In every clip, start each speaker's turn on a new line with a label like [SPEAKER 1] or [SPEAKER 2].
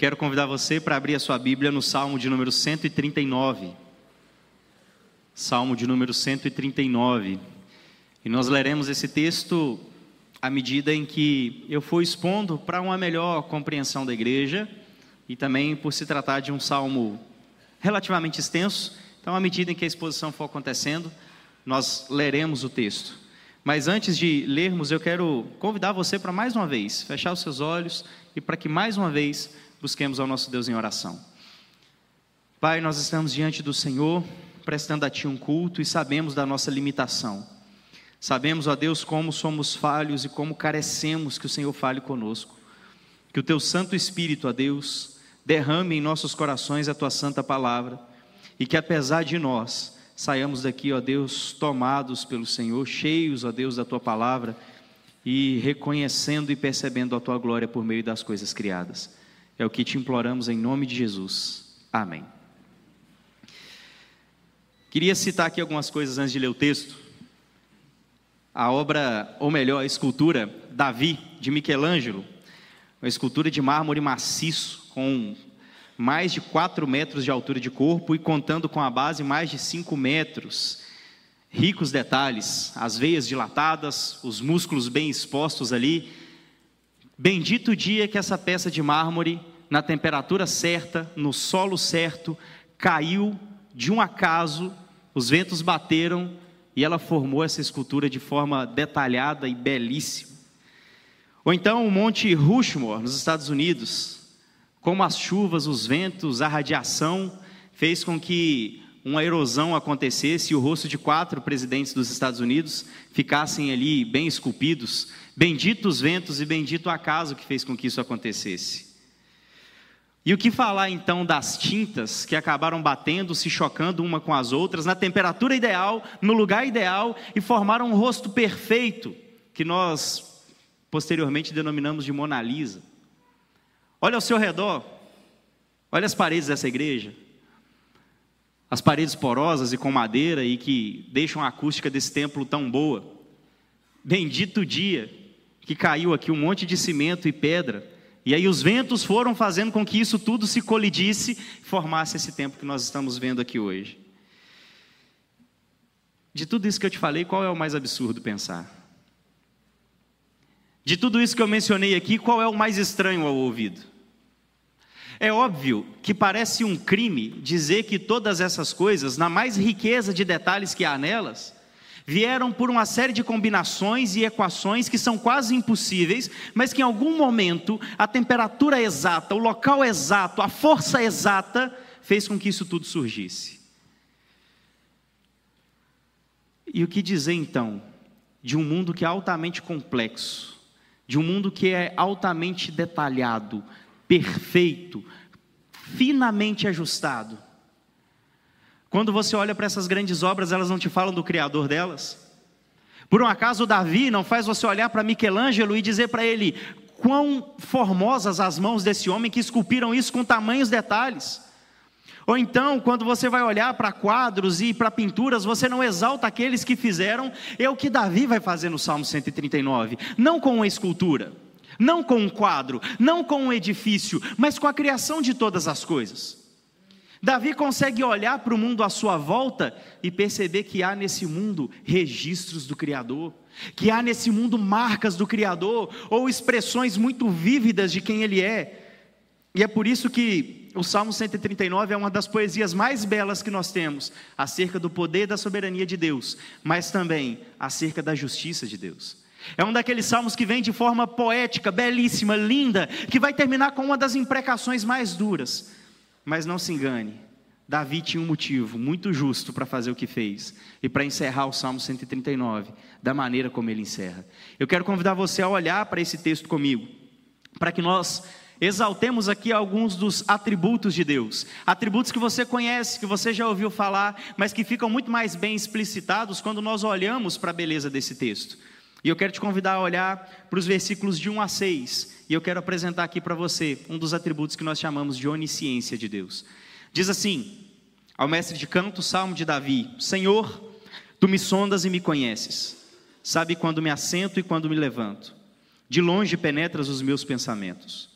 [SPEAKER 1] Quero convidar você para abrir a sua Bíblia no Salmo de número 139. Salmo de número 139. E nós leremos esse texto à medida em que eu for expondo para uma melhor compreensão da igreja e também por se tratar de um salmo relativamente extenso. Então, à medida em que a exposição for acontecendo, nós leremos o texto. Mas antes de lermos, eu quero convidar você para mais uma vez fechar os seus olhos e para que mais uma vez busquemos ao nosso Deus em oração. Pai, nós estamos diante do Senhor, prestando a Ti um culto e sabemos da nossa limitação. Sabemos, ó Deus, como somos falhos e como carecemos que o Senhor fale conosco. Que o Teu Santo Espírito, ó Deus, derrame em nossos corações a Tua Santa Palavra e que apesar de nós, saiamos daqui, ó Deus, tomados pelo Senhor, cheios, ó Deus, da Tua Palavra e reconhecendo e percebendo a Tua glória por meio das coisas criadas. É o que te imploramos em nome de Jesus. Amém. Queria citar aqui algumas coisas antes de ler o texto. A obra, ou melhor, a escultura Davi, de Michelangelo, uma escultura de mármore maciço, com mais de 4 metros de altura de corpo e contando com a base mais de 5 metros. Ricos detalhes, as veias dilatadas, os músculos bem expostos ali. Bendito o dia que essa peça de mármore na temperatura certa, no solo certo, caiu de um acaso, os ventos bateram e ela formou essa escultura de forma detalhada e belíssima. Ou então o Monte Rushmore, nos Estados Unidos, como as chuvas, os ventos, a radiação, fez com que uma erosão acontecesse e o rosto de quatro presidentes dos Estados Unidos ficassem ali bem esculpidos. Benditos ventos e bendito acaso que fez com que isso acontecesse. E o que falar então das tintas que acabaram batendo, se chocando uma com as outras, na temperatura ideal, no lugar ideal e formaram um rosto perfeito, que nós posteriormente denominamos de Mona Lisa. Olha ao seu redor, olha as paredes dessa igreja, as paredes porosas e com madeira e que deixam a acústica desse templo tão boa. Bendito dia que caiu aqui um monte de cimento e pedra e aí os ventos foram fazendo com que isso tudo se colidisse, formasse esse tempo que nós estamos vendo aqui hoje. De tudo isso que eu te falei, qual é o mais absurdo pensar? De tudo isso que eu mencionei aqui, qual é o mais estranho ao ouvido? É óbvio que parece um crime dizer que todas essas coisas, na mais riqueza de detalhes que há nelas, vieram por uma série de combinações e equações que são quase impossíveis, mas que em algum momento a temperatura exata, o local exato, a força exata fez com que isso tudo surgisse. E o que dizer então de um mundo que é altamente complexo, de um mundo que é altamente detalhado, perfeito, finamente ajustado? Quando você olha para essas grandes obras, elas não te falam do Criador delas? Por um acaso, Davi não faz você olhar para Michelangelo e dizer para ele: quão formosas as mãos desse homem que esculpiram isso com tamanhos detalhes? Ou então, quando você vai olhar para quadros e para pinturas, você não exalta aqueles que fizeram, é o que Davi vai fazer no Salmo 139, não com uma escultura, não com um quadro, não com um edifício, mas com a criação de todas as coisas. Davi consegue olhar para o mundo à sua volta e perceber que há nesse mundo registros do Criador, que há nesse mundo marcas do Criador ou expressões muito vívidas de quem Ele é. E é por isso que o Salmo 139 é uma das poesias mais belas que nós temos, acerca do poder da soberania de Deus, mas também acerca da justiça de Deus. É um daqueles salmos que vem de forma poética, belíssima, linda, que vai terminar com uma das imprecações mais duras mas não se engane, Davi tinha um motivo muito justo para fazer o que fez e para encerrar o Salmo 139 da maneira como ele encerra. Eu quero convidar você a olhar para esse texto comigo, para que nós exaltemos aqui alguns dos atributos de Deus, atributos que você conhece, que você já ouviu falar, mas que ficam muito mais bem explicitados quando nós olhamos para a beleza desse texto. E eu quero te convidar a olhar para os versículos de 1 a 6, e eu quero apresentar aqui para você um dos atributos que nós chamamos de onisciência de Deus. Diz assim, ao mestre de canto, salmo de Davi: Senhor, tu me sondas e me conheces, sabe quando me assento e quando me levanto, de longe penetras os meus pensamentos.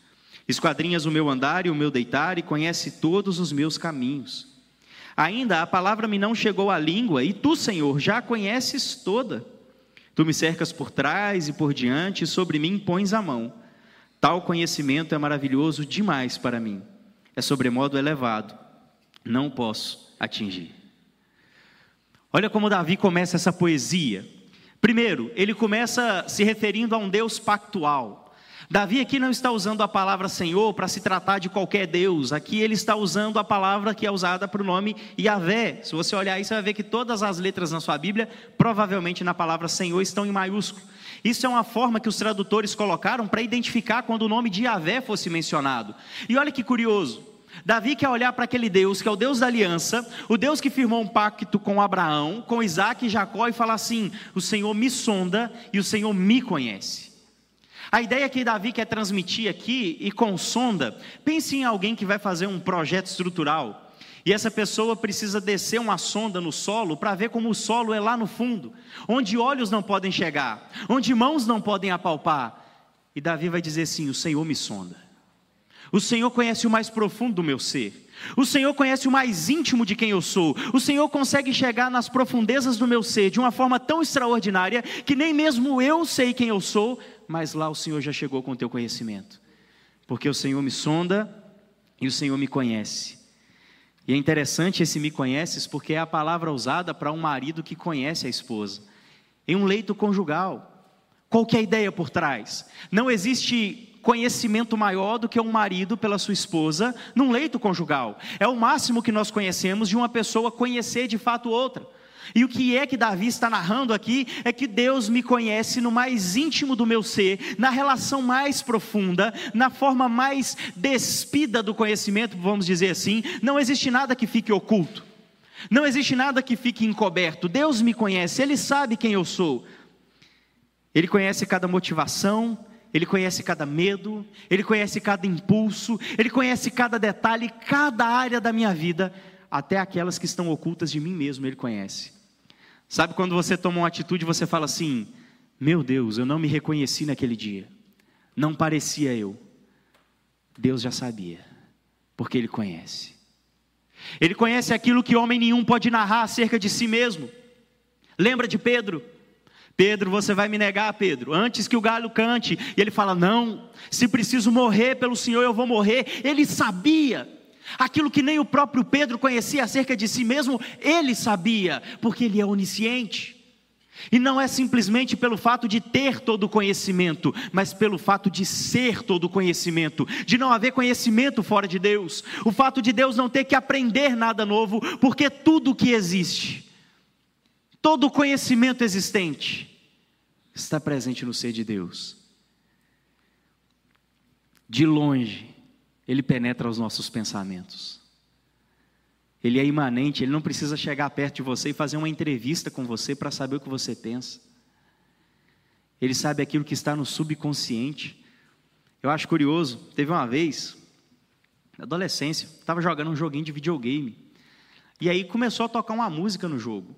[SPEAKER 1] Esquadrinhas o meu andar e o meu deitar, e conhece todos os meus caminhos. Ainda a palavra me não chegou à língua, e tu, Senhor, já a conheces toda. Tu me cercas por trás e por diante, e sobre mim pões a mão. Tal conhecimento é maravilhoso demais para mim. É sobremodo elevado. Não posso atingir. Olha como Davi começa essa poesia. Primeiro, ele começa se referindo a um Deus pactual. Davi aqui não está usando a palavra Senhor para se tratar de qualquer Deus, aqui ele está usando a palavra que é usada para o nome Yahvé. Se você olhar aí, você vai ver que todas as letras na sua Bíblia, provavelmente na palavra Senhor, estão em maiúsculo. Isso é uma forma que os tradutores colocaram para identificar quando o nome de Yahvé fosse mencionado. E olha que curioso, Davi quer olhar para aquele Deus, que é o Deus da aliança, o Deus que firmou um pacto com Abraão, com Isaac e Jacó, e falar assim: O Senhor me sonda e o Senhor me conhece. A ideia que Davi quer transmitir aqui e com sonda, pense em alguém que vai fazer um projeto estrutural. E essa pessoa precisa descer uma sonda no solo para ver como o solo é lá no fundo, onde olhos não podem chegar, onde mãos não podem apalpar. E Davi vai dizer assim: O Senhor me sonda. O Senhor conhece o mais profundo do meu ser. O Senhor conhece o mais íntimo de quem eu sou. O Senhor consegue chegar nas profundezas do meu ser de uma forma tão extraordinária que nem mesmo eu sei quem eu sou, mas lá o Senhor já chegou com o teu conhecimento. Porque o Senhor me sonda e o Senhor me conhece. E é interessante esse me conheces, porque é a palavra usada para um marido que conhece a esposa. Em um leito conjugal. Qual que é a ideia por trás? Não existe conhecimento maior do que um marido pela sua esposa num leito conjugal. É o máximo que nós conhecemos de uma pessoa conhecer de fato outra. E o que é que Davi está narrando aqui é que Deus me conhece no mais íntimo do meu ser, na relação mais profunda, na forma mais despida do conhecimento, vamos dizer assim. Não existe nada que fique oculto, não existe nada que fique encoberto. Deus me conhece, Ele sabe quem eu sou. Ele conhece cada motivação, ele conhece cada medo, Ele conhece cada impulso, Ele conhece cada detalhe, cada área da minha vida, até aquelas que estão ocultas de mim mesmo, Ele conhece. Sabe quando você toma uma atitude e você fala assim: Meu Deus, eu não me reconheci naquele dia, não parecia eu. Deus já sabia, porque Ele conhece. Ele conhece aquilo que homem nenhum pode narrar acerca de si mesmo. Lembra de Pedro? Pedro, você vai me negar, Pedro, antes que o galho cante. E ele fala: Não, se preciso morrer pelo Senhor, eu vou morrer. Ele sabia. Aquilo que nem o próprio Pedro conhecia acerca de si mesmo, ele sabia, porque ele é onisciente. E não é simplesmente pelo fato de ter todo o conhecimento, mas pelo fato de ser todo o conhecimento, de não haver conhecimento fora de Deus, o fato de Deus não ter que aprender nada novo, porque tudo que existe todo o conhecimento existente está presente no ser de Deus. De longe, ele penetra os nossos pensamentos. Ele é imanente, ele não precisa chegar perto de você e fazer uma entrevista com você para saber o que você pensa. Ele sabe aquilo que está no subconsciente. Eu acho curioso, teve uma vez, na adolescência, estava jogando um joguinho de videogame. E aí começou a tocar uma música no jogo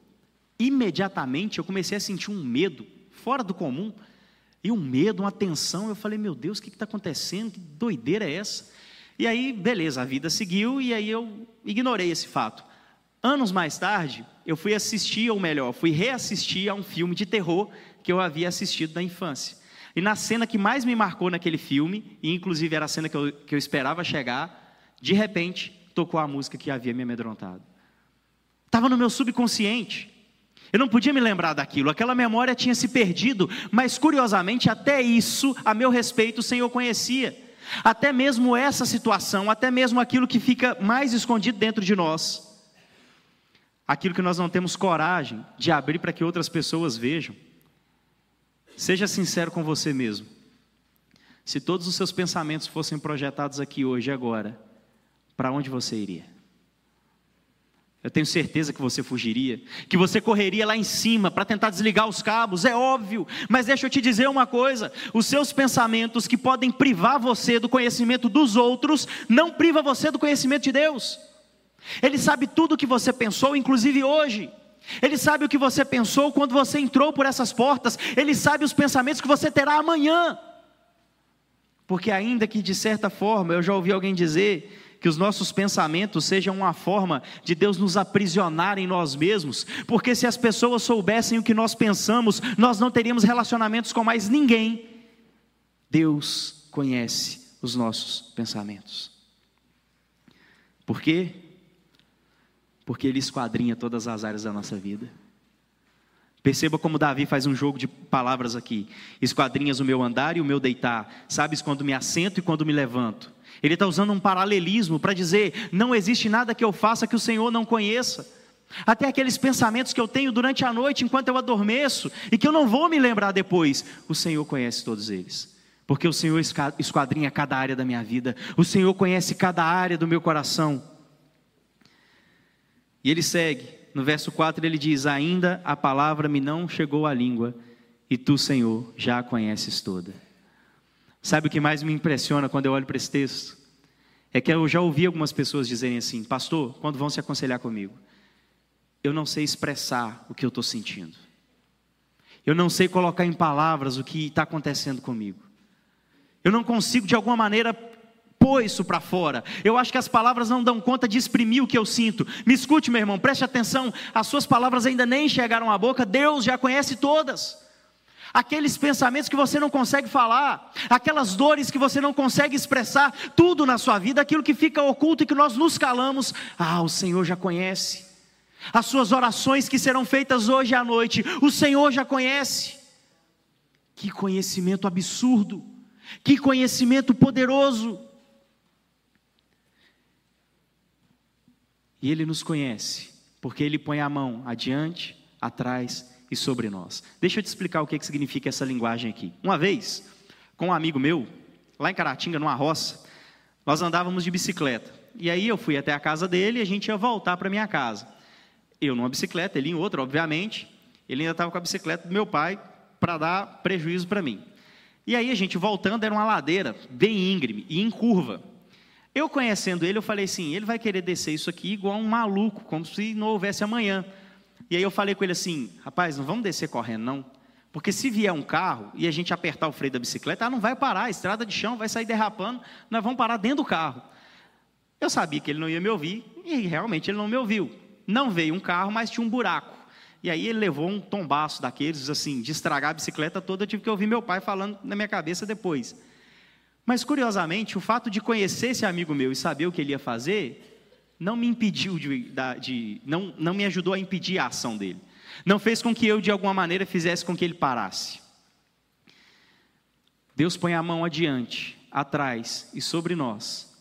[SPEAKER 1] imediatamente eu comecei a sentir um medo fora do comum, e um medo, uma tensão. Eu falei, meu Deus, o que está acontecendo? Que doideira é essa? E aí, beleza, a vida seguiu, e aí eu ignorei esse fato. Anos mais tarde, eu fui assistir, ou melhor, fui reassistir a um filme de terror que eu havia assistido na infância. E na cena que mais me marcou naquele filme, e inclusive era a cena que eu, que eu esperava chegar, de repente tocou a música que havia me amedrontado. Estava no meu subconsciente. Eu não podia me lembrar daquilo, aquela memória tinha se perdido, mas curiosamente, até isso, a meu respeito, o Senhor conhecia. Até mesmo essa situação, até mesmo aquilo que fica mais escondido dentro de nós, aquilo que nós não temos coragem de abrir para que outras pessoas vejam. Seja sincero com você mesmo. Se todos os seus pensamentos fossem projetados aqui hoje e agora, para onde você iria? Eu tenho certeza que você fugiria, que você correria lá em cima para tentar desligar os cabos, é óbvio, mas deixa eu te dizer uma coisa: os seus pensamentos que podem privar você do conhecimento dos outros, não priva você do conhecimento de Deus. Ele sabe tudo o que você pensou, inclusive hoje. Ele sabe o que você pensou quando você entrou por essas portas, ele sabe os pensamentos que você terá amanhã. Porque, ainda que de certa forma, eu já ouvi alguém dizer que os nossos pensamentos sejam uma forma de Deus nos aprisionar em nós mesmos, porque se as pessoas soubessem o que nós pensamos, nós não teríamos relacionamentos com mais ninguém. Deus conhece os nossos pensamentos. Por quê? Porque Ele esquadrinha todas as áreas da nossa vida. Perceba como Davi faz um jogo de palavras aqui. Esquadrinhas o meu andar e o meu deitar. Sabes quando me assento e quando me levanto. Ele está usando um paralelismo para dizer: não existe nada que eu faça que o Senhor não conheça. Até aqueles pensamentos que eu tenho durante a noite enquanto eu adormeço e que eu não vou me lembrar depois, o Senhor conhece todos eles. Porque o Senhor esquadrinha cada área da minha vida, o Senhor conhece cada área do meu coração. E ele segue, no verso 4 ele diz: Ainda a palavra me não chegou à língua, e tu, Senhor, já a conheces toda. Sabe o que mais me impressiona quando eu olho para esse texto? É que eu já ouvi algumas pessoas dizerem assim: Pastor, quando vão se aconselhar comigo, eu não sei expressar o que eu estou sentindo, eu não sei colocar em palavras o que está acontecendo comigo, eu não consigo de alguma maneira pôr isso para fora. Eu acho que as palavras não dão conta de exprimir o que eu sinto. Me escute, meu irmão, preste atenção. As suas palavras ainda nem chegaram à boca, Deus já conhece todas. Aqueles pensamentos que você não consegue falar, aquelas dores que você não consegue expressar, tudo na sua vida, aquilo que fica oculto e que nós nos calamos, ah, o Senhor já conhece. As suas orações que serão feitas hoje à noite, o Senhor já conhece. Que conhecimento absurdo, que conhecimento poderoso. E Ele nos conhece, porque Ele põe a mão adiante, atrás e sobre nós. Deixa eu te explicar o que, que significa essa linguagem aqui. Uma vez, com um amigo meu, lá em Caratinga, numa roça, nós andávamos de bicicleta. E aí eu fui até a casa dele e a gente ia voltar para minha casa. Eu numa bicicleta, ele em outra, obviamente. Ele ainda estava com a bicicleta do meu pai para dar prejuízo para mim. E aí a gente voltando, era uma ladeira bem íngreme e em curva. Eu conhecendo ele, eu falei assim: ele vai querer descer isso aqui igual um maluco, como se não houvesse amanhã. E aí eu falei com ele assim: rapaz, não vamos descer correndo, não. Porque se vier um carro e a gente apertar o freio da bicicleta, ela não vai parar, a estrada de chão vai sair derrapando, nós vamos parar dentro do carro. Eu sabia que ele não ia me ouvir, e realmente ele não me ouviu. Não veio um carro, mas tinha um buraco. E aí ele levou um tombaço daqueles, assim, de estragar a bicicleta toda, eu tive que ouvir meu pai falando na minha cabeça depois. Mas curiosamente, o fato de conhecer esse amigo meu e saber o que ele ia fazer, não me impediu de, de, não, não me ajudou a impedir a ação dele. Não fez com que eu, de alguma maneira, fizesse com que ele parasse. Deus põe a mão adiante, atrás e sobre nós,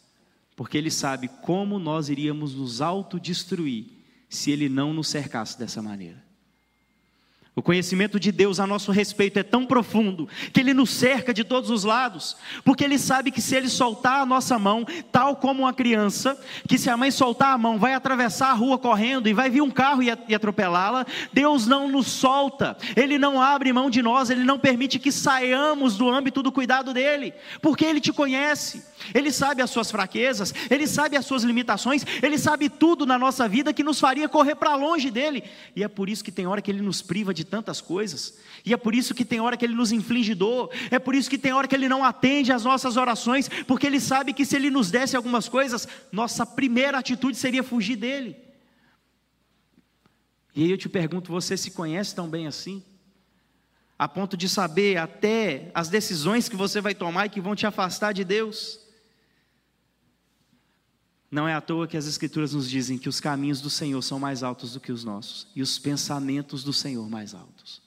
[SPEAKER 1] porque Ele sabe como nós iríamos nos autodestruir se Ele não nos cercasse dessa maneira. O conhecimento de Deus a nosso respeito é tão profundo que ele nos cerca de todos os lados, porque ele sabe que se ele soltar a nossa mão, tal como uma criança, que se a mãe soltar a mão vai atravessar a rua correndo e vai vir um carro e atropelá-la, Deus não nos solta, ele não abre mão de nós, ele não permite que saiamos do âmbito do cuidado dele, porque ele te conhece, ele sabe as suas fraquezas, ele sabe as suas limitações, ele sabe tudo na nossa vida que nos faria correr para longe dele, e é por isso que tem hora que ele nos priva de tantas coisas, e é por isso que tem hora que Ele nos inflige dor, é por isso que tem hora que Ele não atende às nossas orações, porque Ele sabe que se Ele nos desse algumas coisas, nossa primeira atitude seria fugir dEle. E aí eu te pergunto: você se conhece tão bem assim? A ponto de saber até as decisões que você vai tomar e que vão te afastar de Deus? Não é à toa que as Escrituras nos dizem que os caminhos do Senhor são mais altos do que os nossos e os pensamentos do Senhor mais altos.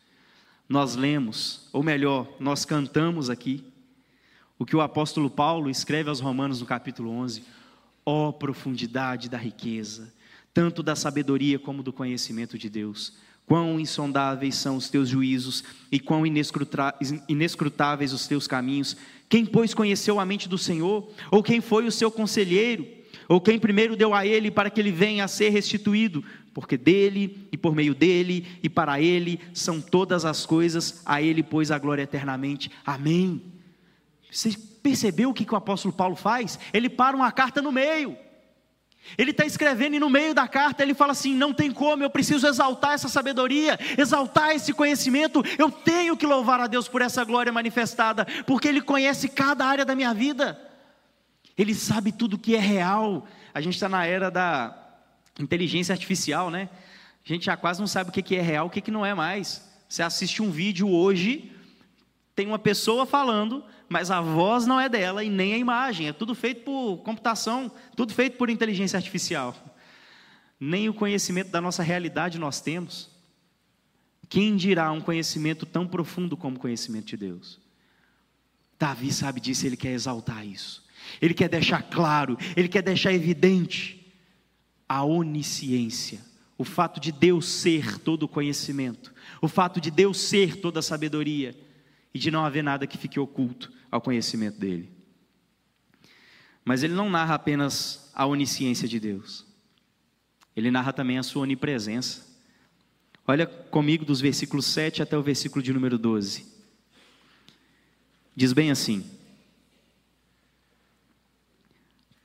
[SPEAKER 1] Nós lemos, ou melhor, nós cantamos aqui, o que o apóstolo Paulo escreve aos Romanos no capítulo 11: ó oh, profundidade da riqueza, tanto da sabedoria como do conhecimento de Deus. Quão insondáveis são os teus juízos e quão inescrutáveis os teus caminhos. Quem, pois, conheceu a mente do Senhor? Ou quem foi o seu conselheiro? Ou quem primeiro deu a ele para que ele venha a ser restituído? Porque dele e por meio dele e para ele são todas as coisas, a ele, pois, a glória eternamente. Amém. Você percebeu o que, que o apóstolo Paulo faz? Ele para uma carta no meio. Ele está escrevendo e no meio da carta ele fala assim: não tem como, eu preciso exaltar essa sabedoria, exaltar esse conhecimento, eu tenho que louvar a Deus por essa glória manifestada, porque Ele conhece cada área da minha vida, Ele sabe tudo que é real. A gente está na era da inteligência artificial, né? A gente já quase não sabe o que é real, o que não é mais. Você assiste um vídeo hoje, tem uma pessoa falando, mas a voz não é dela e nem a imagem, é tudo feito por computação, tudo feito por inteligência artificial. Nem o conhecimento da nossa realidade nós temos. Quem dirá um conhecimento tão profundo como o conhecimento de Deus? Davi sabe disso, ele quer exaltar isso. Ele quer deixar claro, ele quer deixar evidente a onisciência, o fato de Deus ser todo o conhecimento, o fato de Deus ser toda a sabedoria e de não haver nada que fique oculto ao conhecimento dele. Mas ele não narra apenas a onisciência de Deus, ele narra também a sua onipresença. Olha comigo dos versículos 7 até o versículo de número 12. Diz bem assim: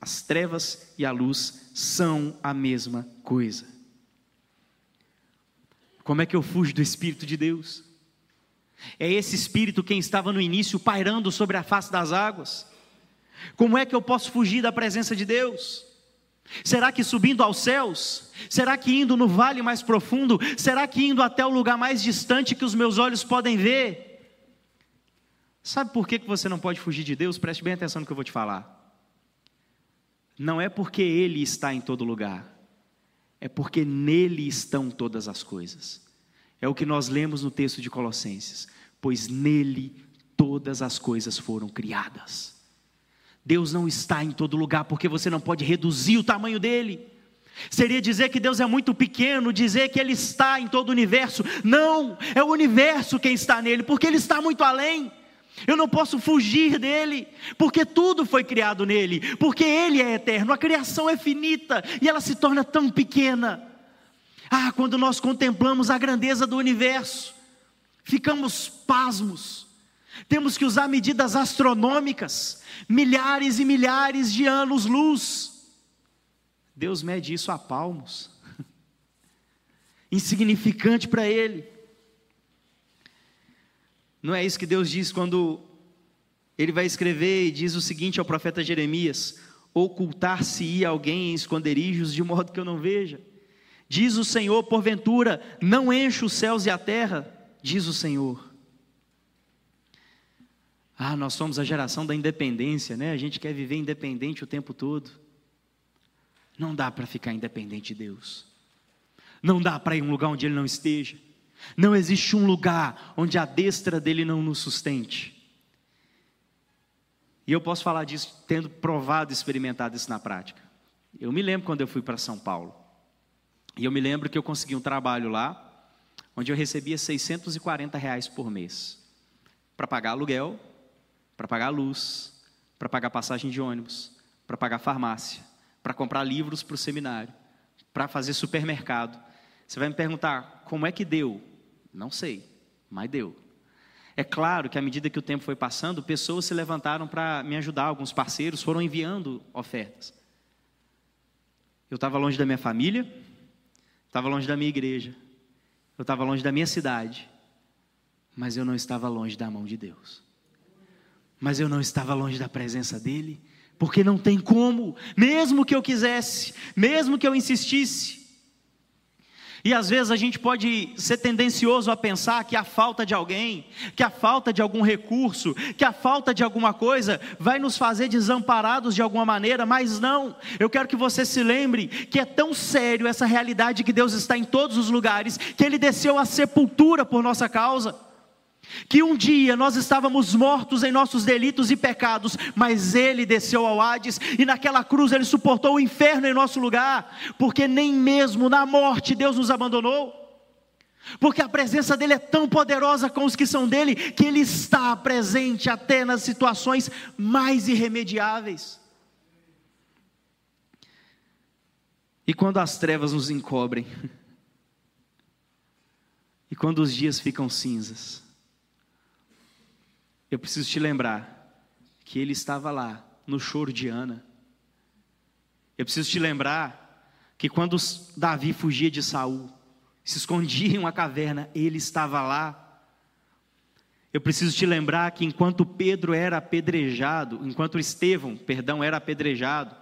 [SPEAKER 1] As trevas e a luz são a mesma coisa. Como é que eu fujo do Espírito de Deus? É esse Espírito quem estava no início pairando sobre a face das águas. Como é que eu posso fugir da presença de Deus? Será que subindo aos céus? Será que indo no vale mais profundo? Será que indo até o lugar mais distante que os meus olhos podem ver? Sabe por que você não pode fugir de Deus? Preste bem atenção no que eu vou te falar. Não é porque Ele está em todo lugar, é porque nele estão todas as coisas. É o que nós lemos no texto de Colossenses. Pois nele todas as coisas foram criadas. Deus não está em todo lugar porque você não pode reduzir o tamanho dele. Seria dizer que Deus é muito pequeno, dizer que Ele está em todo o universo. Não, é o universo quem está nele, porque Ele está muito além. Eu não posso fugir dele, porque tudo foi criado nele, porque Ele é eterno, a criação é finita e ela se torna tão pequena. Ah, quando nós contemplamos a grandeza do universo, ficamos pasmos. Temos que usar medidas astronômicas, milhares e milhares de anos-luz. Deus mede isso a palmos, insignificante para Ele. Não é isso que Deus diz quando Ele vai escrever e diz o seguinte ao profeta Jeremias: Ocultar-se-ia alguém em esconderijos de modo que eu não veja. Diz o Senhor, porventura, não enche os céus e a terra, diz o Senhor. Ah, nós somos a geração da independência, né? A gente quer viver independente o tempo todo. Não dá para ficar independente de Deus. Não dá para ir a um lugar onde Ele não esteja. Não existe um lugar onde a destra dele não nos sustente. E eu posso falar disso tendo provado, experimentado isso na prática. Eu me lembro quando eu fui para São Paulo. E eu me lembro que eu consegui um trabalho lá, onde eu recebia 640 reais por mês, para pagar aluguel, para pagar luz, para pagar passagem de ônibus, para pagar farmácia, para comprar livros para o seminário, para fazer supermercado. Você vai me perguntar, como é que deu? Não sei, mas deu. É claro que à medida que o tempo foi passando, pessoas se levantaram para me ajudar, alguns parceiros foram enviando ofertas. Eu estava longe da minha família, estava longe da minha igreja, eu estava longe da minha cidade, mas eu não estava longe da mão de Deus. Mas eu não estava longe da presença dEle, porque não tem como, mesmo que eu quisesse, mesmo que eu insistisse, e às vezes a gente pode ser tendencioso a pensar que a falta de alguém, que a falta de algum recurso, que a falta de alguma coisa vai nos fazer desamparados de alguma maneira, mas não. Eu quero que você se lembre que é tão sério essa realidade que Deus está em todos os lugares, que Ele desceu à sepultura por nossa causa. Que um dia nós estávamos mortos em nossos delitos e pecados, mas Ele desceu ao Hades e naquela cruz Ele suportou o inferno em nosso lugar, porque nem mesmo na morte Deus nos abandonou. Porque a presença dele é tão poderosa com os que são dele, que ele está presente até nas situações mais irremediáveis. E quando as trevas nos encobrem, e quando os dias ficam cinzas, eu preciso te lembrar que ele estava lá no choro de Ana. Eu preciso te lembrar que quando Davi fugia de Saul, se escondia em uma caverna, ele estava lá. Eu preciso te lembrar que enquanto Pedro era apedrejado, enquanto Estevão, perdão, era apedrejado,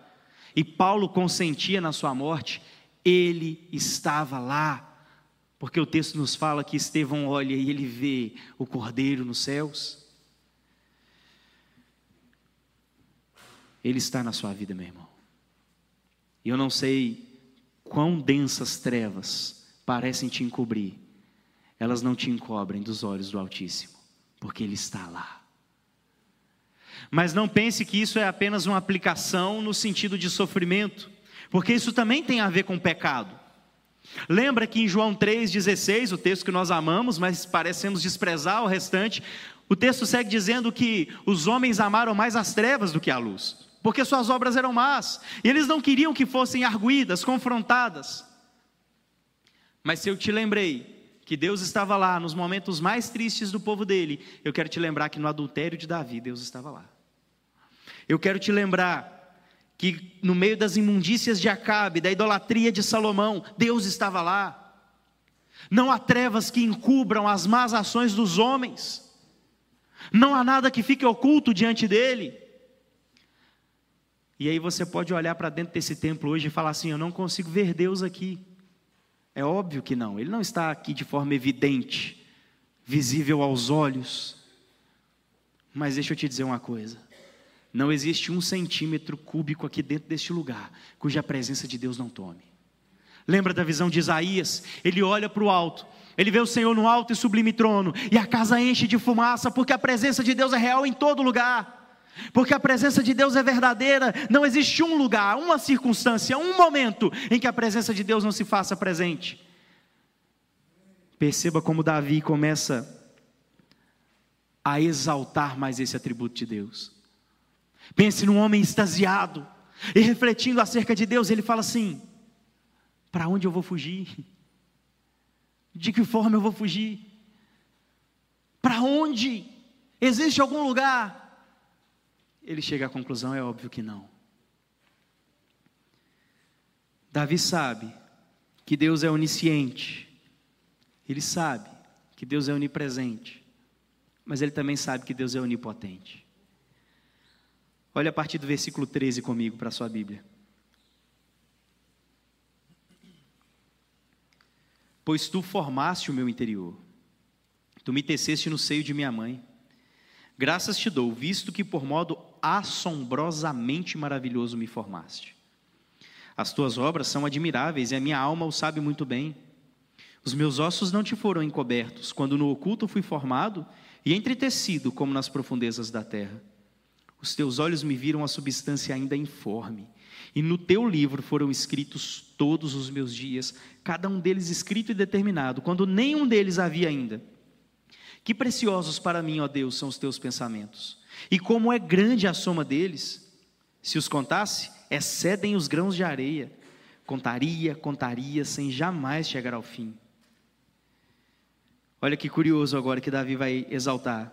[SPEAKER 1] e Paulo consentia na sua morte, ele estava lá. Porque o texto nos fala que Estevão olha e ele vê o Cordeiro nos céus. Ele está na sua vida, meu irmão. E eu não sei quão densas trevas parecem te encobrir, elas não te encobrem dos olhos do Altíssimo, porque Ele está lá. Mas não pense que isso é apenas uma aplicação no sentido de sofrimento, porque isso também tem a ver com pecado. Lembra que em João 3,16, o texto que nós amamos, mas parecemos desprezar o restante, o texto segue dizendo que os homens amaram mais as trevas do que a luz porque suas obras eram más, e eles não queriam que fossem arguídas, confrontadas. Mas se eu te lembrei que Deus estava lá nos momentos mais tristes do povo dele, eu quero te lembrar que no adultério de Davi, Deus estava lá. Eu quero te lembrar que no meio das imundícias de Acabe, da idolatria de Salomão, Deus estava lá. Não há trevas que encubram as más ações dos homens, não há nada que fique oculto diante dele. E aí você pode olhar para dentro desse templo hoje e falar assim: eu não consigo ver Deus aqui. É óbvio que não, ele não está aqui de forma evidente, visível aos olhos. Mas deixa eu te dizer uma coisa: não existe um centímetro cúbico aqui dentro deste lugar cuja presença de Deus não tome. Lembra da visão de Isaías? Ele olha para o alto, ele vê o Senhor no alto e sublime trono, e a casa enche de fumaça, porque a presença de Deus é real em todo lugar. Porque a presença de Deus é verdadeira, não existe um lugar, uma circunstância, um momento em que a presença de Deus não se faça presente. Perceba como Davi começa a exaltar mais esse atributo de Deus. Pense num homem extasiado e refletindo acerca de Deus, ele fala assim: para onde eu vou fugir? De que forma eu vou fugir? Para onde? Existe algum lugar ele chega à conclusão: é óbvio que não. Davi sabe que Deus é onisciente, ele sabe que Deus é onipresente, mas ele também sabe que Deus é onipotente. Olha a partir do versículo 13 comigo para a sua Bíblia. Pois tu formaste o meu interior, tu me teceste no seio de minha mãe. Graças te dou, visto que por modo assombrosamente maravilhoso me formaste. As tuas obras são admiráveis e a minha alma o sabe muito bem. Os meus ossos não te foram encobertos, quando no oculto fui formado e entretecido como nas profundezas da terra. Os teus olhos me viram a substância ainda informe, e no teu livro foram escritos todos os meus dias, cada um deles escrito e determinado, quando nenhum deles havia ainda. Que preciosos para mim, ó Deus, são os teus pensamentos. E como é grande a soma deles, se os contasse, excedem os grãos de areia. Contaria, contaria, sem jamais chegar ao fim. Olha que curioso agora que Davi vai exaltar.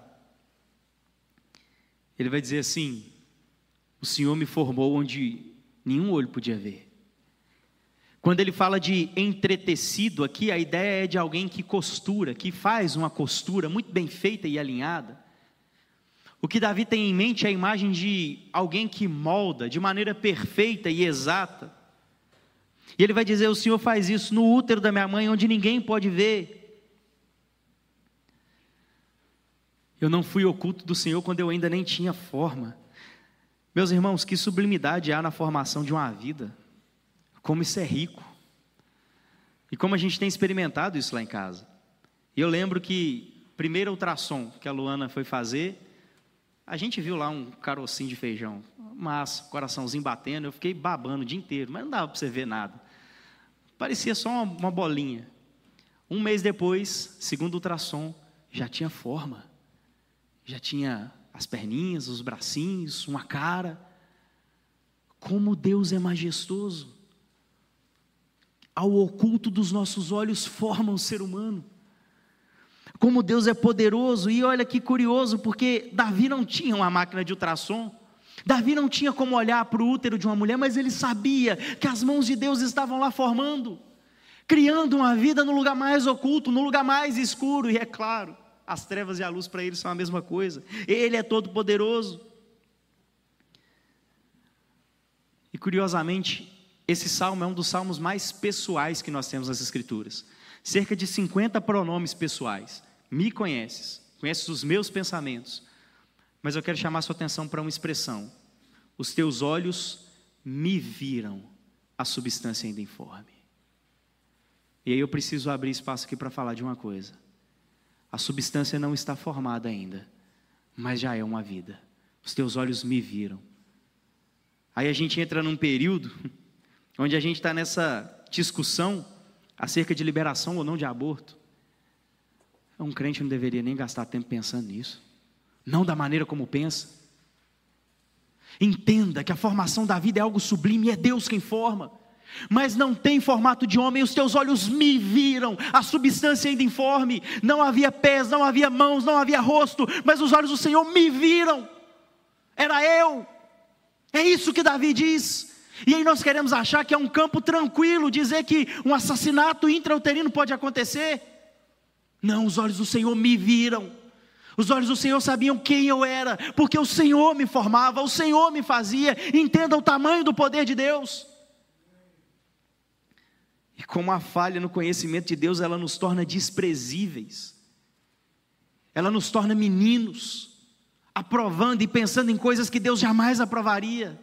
[SPEAKER 1] Ele vai dizer assim: O Senhor me formou onde nenhum olho podia ver. Quando ele fala de entretecido aqui, a ideia é de alguém que costura, que faz uma costura muito bem feita e alinhada. O que Davi tem em mente é a imagem de alguém que molda de maneira perfeita e exata. E ele vai dizer: O Senhor faz isso no útero da minha mãe, onde ninguém pode ver. Eu não fui oculto do Senhor quando eu ainda nem tinha forma. Meus irmãos, que sublimidade há na formação de uma vida. Como isso é rico. E como a gente tem experimentado isso lá em casa. E eu lembro que primeiro ultrassom que a Luana foi fazer, a gente viu lá um carocinho de feijão, massa, coraçãozinho batendo, eu fiquei babando o dia inteiro, mas não dava para você ver nada. Parecia só uma, uma bolinha. Um mês depois, segundo ultrassom, já tinha forma, já tinha as perninhas, os bracinhos, uma cara. Como Deus é majestoso. Ao oculto dos nossos olhos forma o ser humano. Como Deus é poderoso, e olha que curioso, porque Davi não tinha uma máquina de ultrassom, Davi não tinha como olhar para o útero de uma mulher, mas ele sabia que as mãos de Deus estavam lá formando, criando uma vida no lugar mais oculto, no lugar mais escuro, e é claro, as trevas e a luz para ele são a mesma coisa, ele é todo poderoso. E curiosamente, esse salmo é um dos salmos mais pessoais que nós temos nas Escrituras. Cerca de 50 pronomes pessoais. Me conheces, conheces os meus pensamentos. Mas eu quero chamar sua atenção para uma expressão. Os teus olhos me viram a substância ainda informe. E aí eu preciso abrir espaço aqui para falar de uma coisa. A substância não está formada ainda, mas já é uma vida. Os teus olhos me viram. Aí a gente entra num período onde a gente está nessa discussão acerca de liberação ou não de aborto. Um crente não deveria nem gastar tempo pensando nisso, não da maneira como pensa. Entenda que a formação da vida é algo sublime é Deus quem forma, mas não tem formato de homem. Os teus olhos me viram, a substância ainda informe. Não havia pés, não havia mãos, não havia rosto, mas os olhos do Senhor me viram. Era eu. É isso que Davi diz. E aí nós queremos achar que é um campo tranquilo, dizer que um assassinato intrauterino pode acontecer. Não, os olhos do Senhor me viram. Os olhos do Senhor sabiam quem eu era, porque o Senhor me formava, o Senhor me fazia. Entenda o tamanho do poder de Deus. E como a falha no conhecimento de Deus, ela nos torna desprezíveis. Ela nos torna meninos, aprovando e pensando em coisas que Deus jamais aprovaria.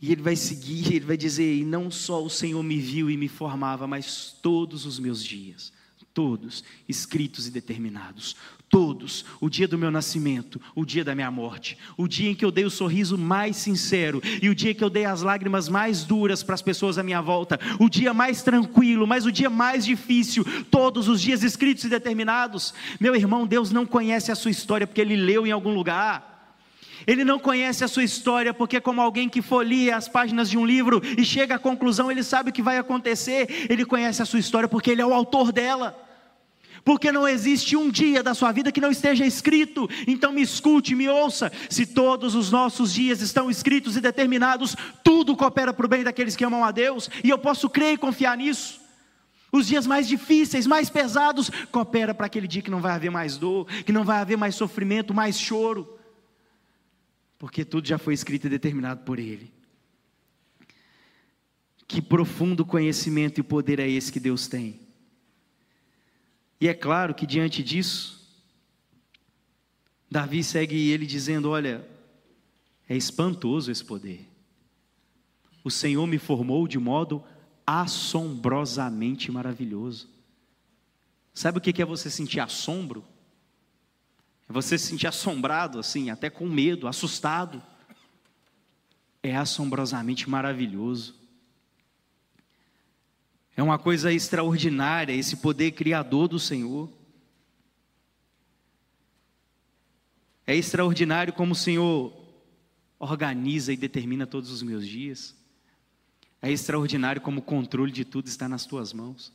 [SPEAKER 1] E ele vai seguir, ele vai dizer: e não só o Senhor me viu e me formava, mas todos os meus dias, todos escritos e determinados, todos, o dia do meu nascimento, o dia da minha morte, o dia em que eu dei o sorriso mais sincero e o dia que eu dei as lágrimas mais duras para as pessoas à minha volta, o dia mais tranquilo, mas o dia mais difícil, todos os dias escritos e determinados. Meu irmão, Deus não conhece a sua história porque ele leu em algum lugar. Ele não conhece a sua história, porque, como alguém que folia as páginas de um livro e chega à conclusão, ele sabe o que vai acontecer. Ele conhece a sua história porque ele é o autor dela. Porque não existe um dia da sua vida que não esteja escrito. Então me escute, me ouça. Se todos os nossos dias estão escritos e determinados, tudo coopera para o bem daqueles que amam a Deus, e eu posso crer e confiar nisso. Os dias mais difíceis, mais pesados, coopera para aquele dia que não vai haver mais dor, que não vai haver mais sofrimento, mais choro porque tudo já foi escrito e determinado por Ele. Que profundo conhecimento e poder é esse que Deus tem. E é claro que diante disso, Davi segue ele dizendo: Olha, é espantoso esse poder. O Senhor me formou de modo assombrosamente maravilhoso. Sabe o que é você sentir assombro? É você se sentir assombrado, assim, até com medo, assustado. É assombrosamente maravilhoso. É uma coisa extraordinária esse poder criador do Senhor. É extraordinário como o Senhor organiza e determina todos os meus dias. É extraordinário como o controle de tudo está nas tuas mãos.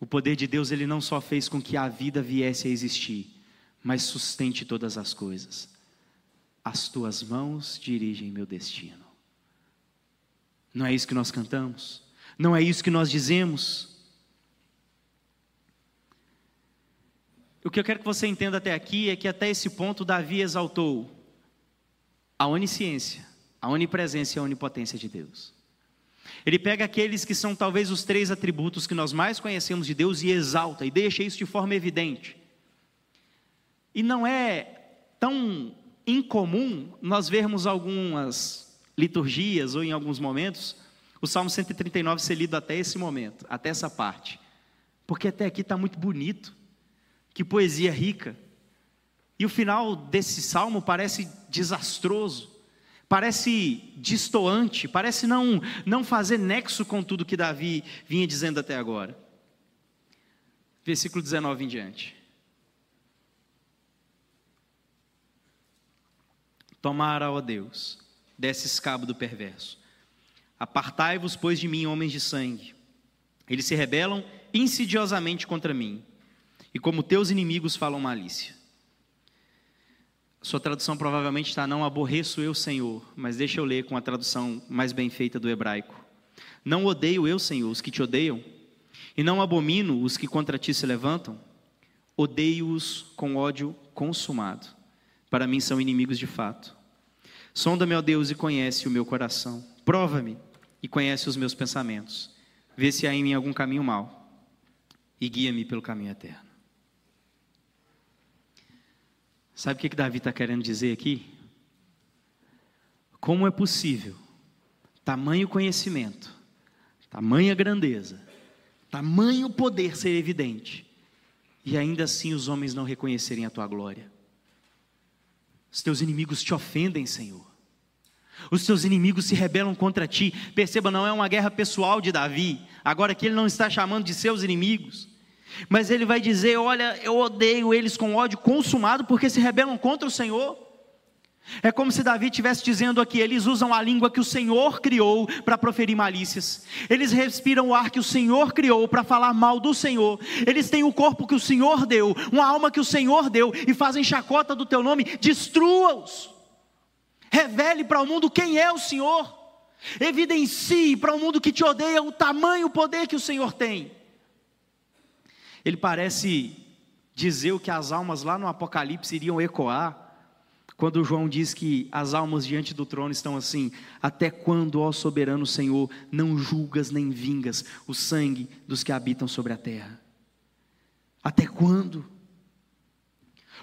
[SPEAKER 1] O poder de Deus, ele não só fez com que a vida viesse a existir, mas sustente todas as coisas. As tuas mãos dirigem meu destino. Não é isso que nós cantamos? Não é isso que nós dizemos? O que eu quero que você entenda até aqui é que até esse ponto Davi exaltou a onisciência, a onipresença e a onipotência de Deus. Ele pega aqueles que são talvez os três atributos que nós mais conhecemos de Deus e exalta e deixa isso de forma evidente. E não é tão incomum nós vermos algumas liturgias ou em alguns momentos o Salmo 139 ser lido até esse momento, até essa parte. porque até aqui está muito bonito, que poesia rica. E o final desse salmo parece desastroso, parece distoante, parece não, não fazer nexo com tudo que Davi vinha dizendo até agora. Versículo 19 em diante. Tomara, ó Deus, desse escabo do perverso. Apartai-vos, pois, de mim, homens de sangue. Eles se rebelam insidiosamente contra mim, e como teus inimigos falam malícia. Sua tradução provavelmente está: Não aborreço eu, Senhor, mas deixa eu ler com a tradução mais bem feita do hebraico. Não odeio eu, Senhor, os que te odeiam, e não abomino os que contra ti se levantam. Odeio-os com ódio consumado. Para mim são inimigos de fato. Sonda-me, ó Deus, e conhece o meu coração. Prova-me e conhece os meus pensamentos. Vê se há em mim algum caminho mau e guia-me pelo caminho eterno. Sabe o que, que Davi está querendo dizer aqui? Como é possível tamanho conhecimento, tamanha grandeza, tamanho poder ser evidente, e ainda assim os homens não reconhecerem a tua glória? Os teus inimigos te ofendem, Senhor. Os teus inimigos se rebelam contra ti. Perceba, não é uma guerra pessoal de Davi. Agora que ele não está chamando de seus inimigos. Mas ele vai dizer: Olha, eu odeio eles com ódio consumado porque se rebelam contra o Senhor. É como se Davi estivesse dizendo aqui: eles usam a língua que o Senhor criou para proferir malícias, eles respiram o ar que o Senhor criou para falar mal do Senhor, eles têm o corpo que o Senhor deu, uma alma que o Senhor deu e fazem chacota do teu nome, destrua-os. Revele para o mundo quem é o Senhor. Evidencie para o mundo que te odeia o tamanho, o poder que o Senhor tem. Ele parece dizer o que as almas lá no Apocalipse iriam ecoar, quando João diz que as almas diante do trono estão assim: Até quando, ó soberano Senhor, não julgas nem vingas o sangue dos que habitam sobre a terra? Até quando?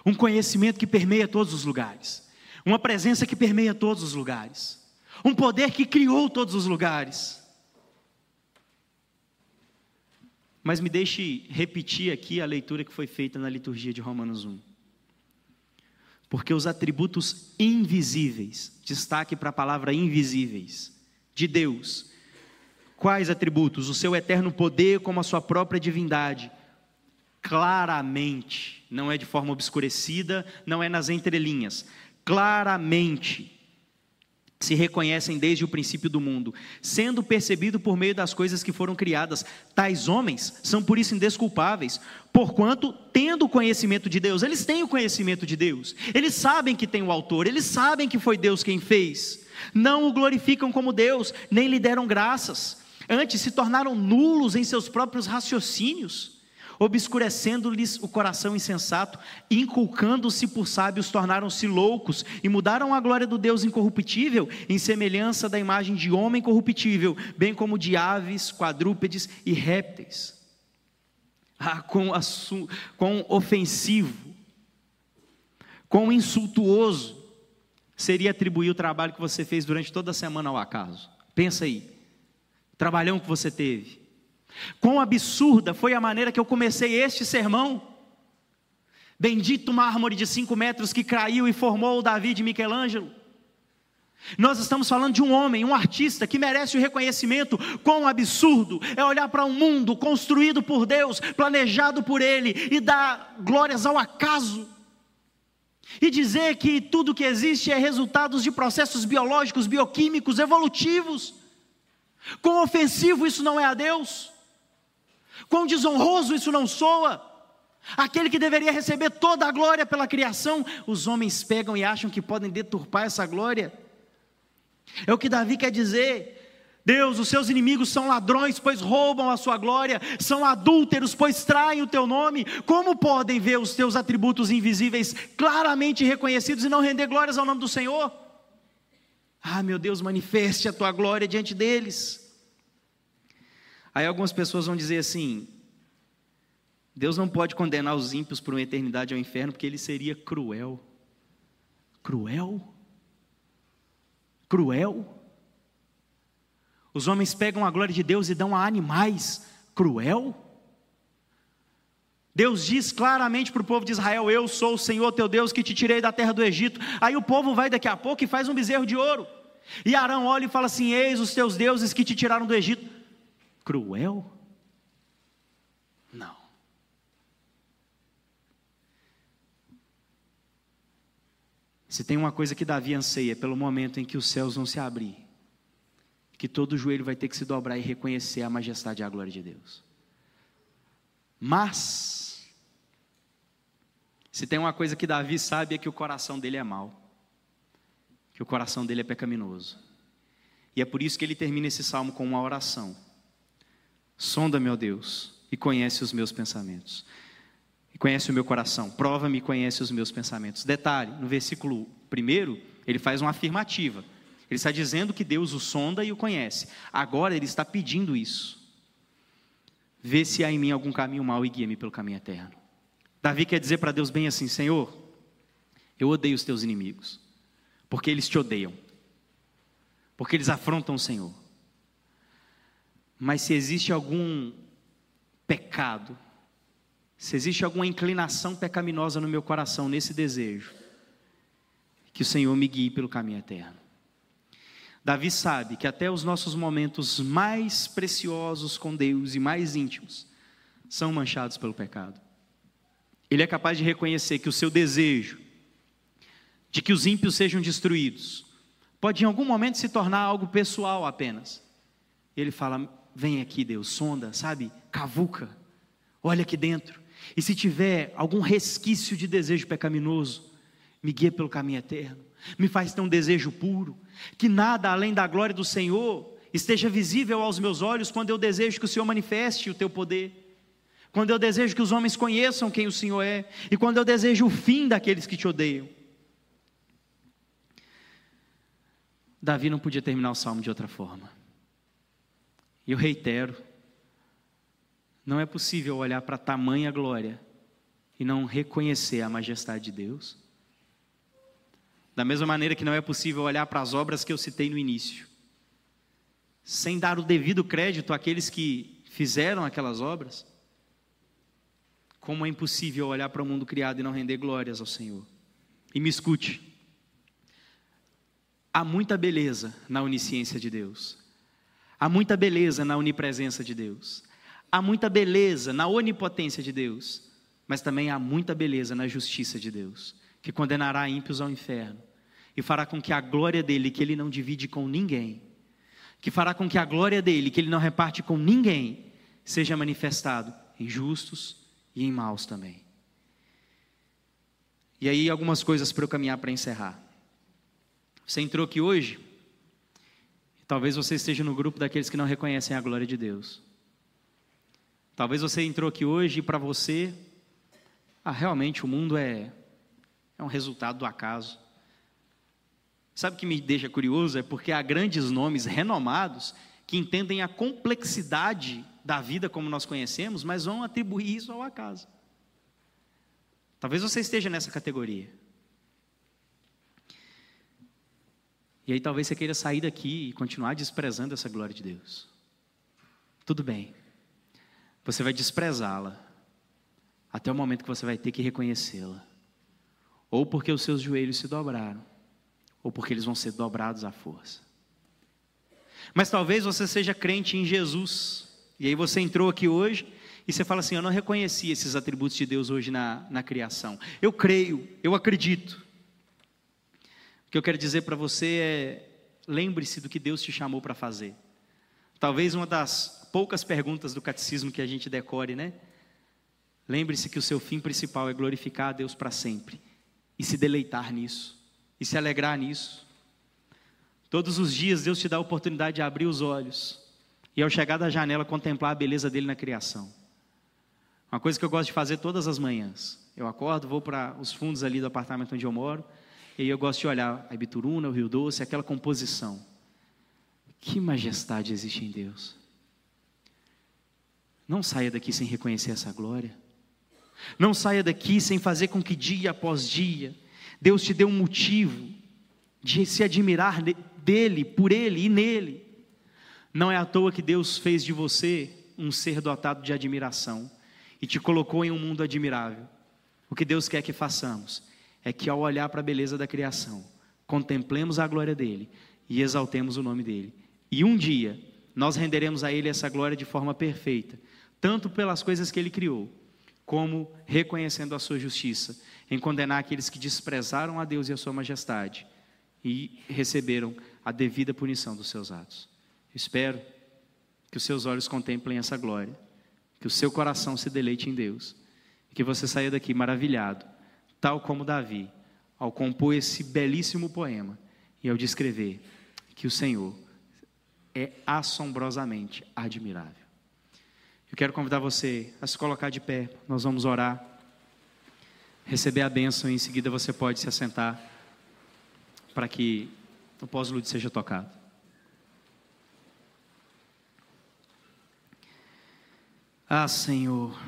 [SPEAKER 1] Um conhecimento que permeia todos os lugares uma presença que permeia todos os lugares, um poder que criou todos os lugares. Mas me deixe repetir aqui a leitura que foi feita na liturgia de Romanos 1. Porque os atributos invisíveis, destaque para a palavra invisíveis, de Deus. Quais atributos? O seu eterno poder, como a sua própria divindade. Claramente, não é de forma obscurecida, não é nas entrelinhas claramente se reconhecem desde o princípio do mundo, sendo percebido por meio das coisas que foram criadas. Tais homens são por isso indesculpáveis, porquanto, tendo o conhecimento de Deus, eles têm o conhecimento de Deus, eles sabem que tem o autor, eles sabem que foi Deus quem fez, não o glorificam como Deus, nem lhe deram graças, antes se tornaram nulos em seus próprios raciocínios obscurecendo-lhes o coração insensato, inculcando-se por sábios, tornaram-se loucos e mudaram a glória do Deus incorruptível em semelhança da imagem de homem corruptível, bem como de aves, quadrúpedes e répteis. Ah, quão, ofensivo, quão insultuoso seria atribuir o trabalho que você fez durante toda a semana ao acaso. Pensa aí, trabalhão que você teve Quão absurda foi a maneira que eu comecei este sermão. Bendito mármore de cinco metros que caiu e formou o Davi de Michelangelo. Nós estamos falando de um homem, um artista que merece o reconhecimento. Quão absurdo é olhar para um mundo construído por Deus, planejado por Ele, e dar glórias ao acaso. E dizer que tudo que existe é resultado de processos biológicos, bioquímicos, evolutivos. Quão ofensivo isso não é a Deus? Quão desonroso isso não soa? Aquele que deveria receber toda a glória pela criação, os homens pegam e acham que podem deturpar essa glória. É o que Davi quer dizer. Deus, os seus inimigos são ladrões, pois roubam a sua glória, são adúlteros, pois traem o teu nome. Como podem ver os teus atributos invisíveis claramente reconhecidos e não render glórias ao nome do Senhor? Ah, meu Deus, manifeste a tua glória diante deles. Aí algumas pessoas vão dizer assim: Deus não pode condenar os ímpios por uma eternidade ao inferno, porque ele seria cruel. Cruel? Cruel? Os homens pegam a glória de Deus e dão a animais. Cruel? Deus diz claramente para o povo de Israel: Eu sou o Senhor teu Deus que te tirei da terra do Egito. Aí o povo vai daqui a pouco e faz um bezerro de ouro. E Arão olha e fala assim: Eis os teus deuses que te tiraram do Egito. Cruel? Não. Se tem uma coisa que Davi anseia é pelo momento em que os céus vão se abrir, que todo joelho vai ter que se dobrar e reconhecer a majestade e a glória de Deus. Mas, se tem uma coisa que Davi sabe é que o coração dele é mau, que o coração dele é pecaminoso. E é por isso que ele termina esse salmo com uma oração: Sonda, meu Deus, e conhece os meus pensamentos. E conhece o meu coração, prova-me e conhece os meus pensamentos. Detalhe: no versículo 1, ele faz uma afirmativa. Ele está dizendo que Deus o sonda e o conhece. Agora ele está pedindo isso. Vê se há em mim algum caminho mau e guia-me pelo caminho eterno. Davi quer dizer para Deus bem assim: Senhor, eu odeio os teus inimigos, porque eles te odeiam, porque eles afrontam o Senhor. Mas se existe algum pecado, se existe alguma inclinação pecaminosa no meu coração, nesse desejo, que o Senhor me guie pelo caminho eterno. Davi sabe que até os nossos momentos mais preciosos com Deus e mais íntimos são manchados pelo pecado. Ele é capaz de reconhecer que o seu desejo de que os ímpios sejam destruídos pode em algum momento se tornar algo pessoal apenas. Ele fala: Vem aqui, Deus, sonda, sabe? Cavuca, olha aqui dentro. E se tiver algum resquício de desejo pecaminoso, me guia pelo caminho eterno, me faz ter um desejo puro, que nada além da glória do Senhor esteja visível aos meus olhos quando eu desejo que o Senhor manifeste o teu poder, quando eu desejo que os homens conheçam quem o Senhor é, e quando eu desejo o fim daqueles que te odeiam. Davi não podia terminar o salmo de outra forma. E eu reitero, não é possível olhar para tamanha glória e não reconhecer a majestade de Deus. Da mesma maneira que não é possível olhar para as obras que eu citei no início, sem dar o devido crédito àqueles que fizeram aquelas obras, como é impossível olhar para o mundo criado e não render glórias ao Senhor. E me escute, há muita beleza na onisciência de Deus, há muita beleza na onipresença de Deus, há muita beleza na onipotência de Deus, mas também há muita beleza na justiça de Deus que condenará ímpios ao inferno, e fará com que a glória dele, que ele não divide com ninguém, que fará com que a glória dele, que ele não reparte com ninguém, seja manifestado em justos e em maus também. E aí, algumas coisas para eu caminhar para encerrar. Você entrou aqui hoje, talvez você esteja no grupo daqueles que não reconhecem a glória de Deus. Talvez você entrou aqui hoje e para você, ah, realmente o mundo é é um resultado do acaso. Sabe o que me deixa curioso? É porque há grandes nomes renomados que entendem a complexidade da vida como nós conhecemos, mas vão atribuir isso ao acaso. Talvez você esteja nessa categoria. E aí talvez você queira sair daqui e continuar desprezando essa glória de Deus. Tudo bem. Você vai desprezá-la até o momento que você vai ter que reconhecê-la ou porque os seus joelhos se dobraram, ou porque eles vão ser dobrados à força. Mas talvez você seja crente em Jesus, e aí você entrou aqui hoje e você fala assim: Eu não reconheci esses atributos de Deus hoje na, na criação. Eu creio, eu acredito. Que eu quero dizer para você é: lembre-se do que Deus te chamou para fazer. Talvez uma das poucas perguntas do catecismo que a gente decore, né? Lembre-se que o seu fim principal é glorificar a Deus para sempre e se deleitar nisso, e se alegrar nisso. Todos os dias Deus te dá a oportunidade de abrir os olhos e, ao chegar da janela, contemplar a beleza dele na criação. Uma coisa que eu gosto de fazer todas as manhãs. Eu acordo, vou para os fundos ali do apartamento onde eu moro, e aí eu gosto de olhar a Ibituruna, o Rio Doce, aquela composição. Que majestade existe em Deus. Não saia daqui sem reconhecer essa glória. Não saia daqui sem fazer com que dia após dia Deus te dê um motivo de se admirar dele, por ele e nele. Não é à toa que Deus fez de você um ser dotado de admiração e te colocou em um mundo admirável. O que Deus quer que façamos é que, ao olhar para a beleza da criação, contemplemos a glória dele e exaltemos o nome dele. E um dia nós renderemos a ele essa glória de forma perfeita, tanto pelas coisas que ele criou, como reconhecendo a sua justiça, em condenar aqueles que desprezaram a Deus e a sua majestade e receberam a devida punição dos seus atos. Espero que os seus olhos contemplem essa glória, que o seu coração se deleite em Deus, que você saia daqui maravilhado, tal como Davi, ao compor esse belíssimo poema e ao descrever que o Senhor é assombrosamente admirável. Eu quero convidar você a se colocar de pé, nós vamos orar, receber a bênção e em seguida você pode se assentar para que o pós-lute seja tocado. Ah, Senhor,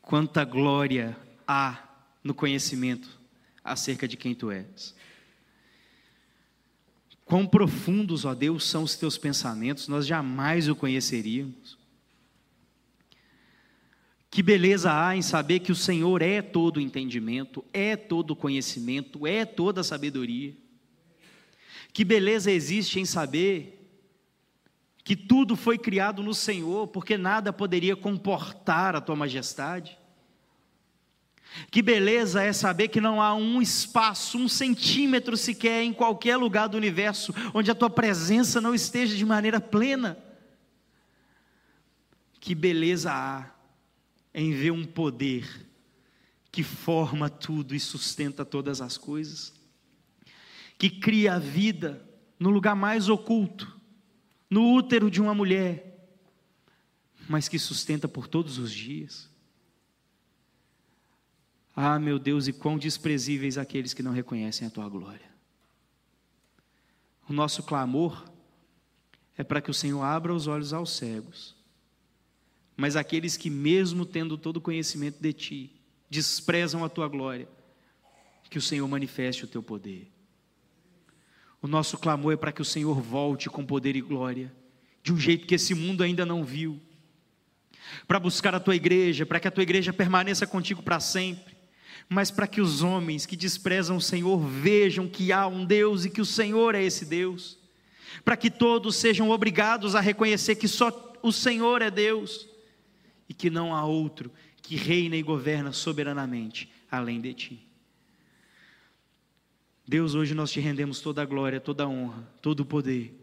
[SPEAKER 1] quanta glória há no conhecimento acerca de quem Tu és. Quão profundos, ó Deus, são os Teus pensamentos, nós jamais o conheceríamos. Que beleza há em saber que o Senhor é todo entendimento, é todo conhecimento, é toda sabedoria. Que beleza existe em saber que tudo foi criado no Senhor, porque nada poderia comportar a tua majestade. Que beleza é saber que não há um espaço, um centímetro sequer em qualquer lugar do universo onde a tua presença não esteja de maneira plena. Que beleza há em ver um poder que forma tudo e sustenta todas as coisas, que cria a vida no lugar mais oculto, no útero de uma mulher, mas que sustenta por todos os dias. Ah, meu Deus, e quão desprezíveis aqueles que não reconhecem a tua glória. O nosso clamor é para que o Senhor abra os olhos aos cegos, mas aqueles que, mesmo tendo todo o conhecimento de ti, desprezam a tua glória, que o Senhor manifeste o teu poder. O nosso clamor é para que o Senhor volte com poder e glória, de um jeito que esse mundo ainda não viu, para buscar a tua igreja, para que a tua igreja permaneça contigo para sempre, mas para que os homens que desprezam o Senhor vejam que há um Deus e que o Senhor é esse Deus, para que todos sejam obrigados a reconhecer que só o Senhor é Deus e que não há outro que reina e governa soberanamente além de ti. Deus, hoje nós te rendemos toda a glória, toda a honra, todo o poder.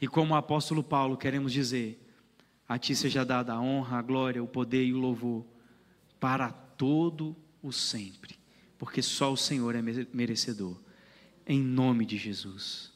[SPEAKER 1] E como o apóstolo Paulo, queremos dizer: a ti seja dada a honra, a glória, o poder e o louvor para todo o sempre, porque só o Senhor é merecedor. Em nome de Jesus.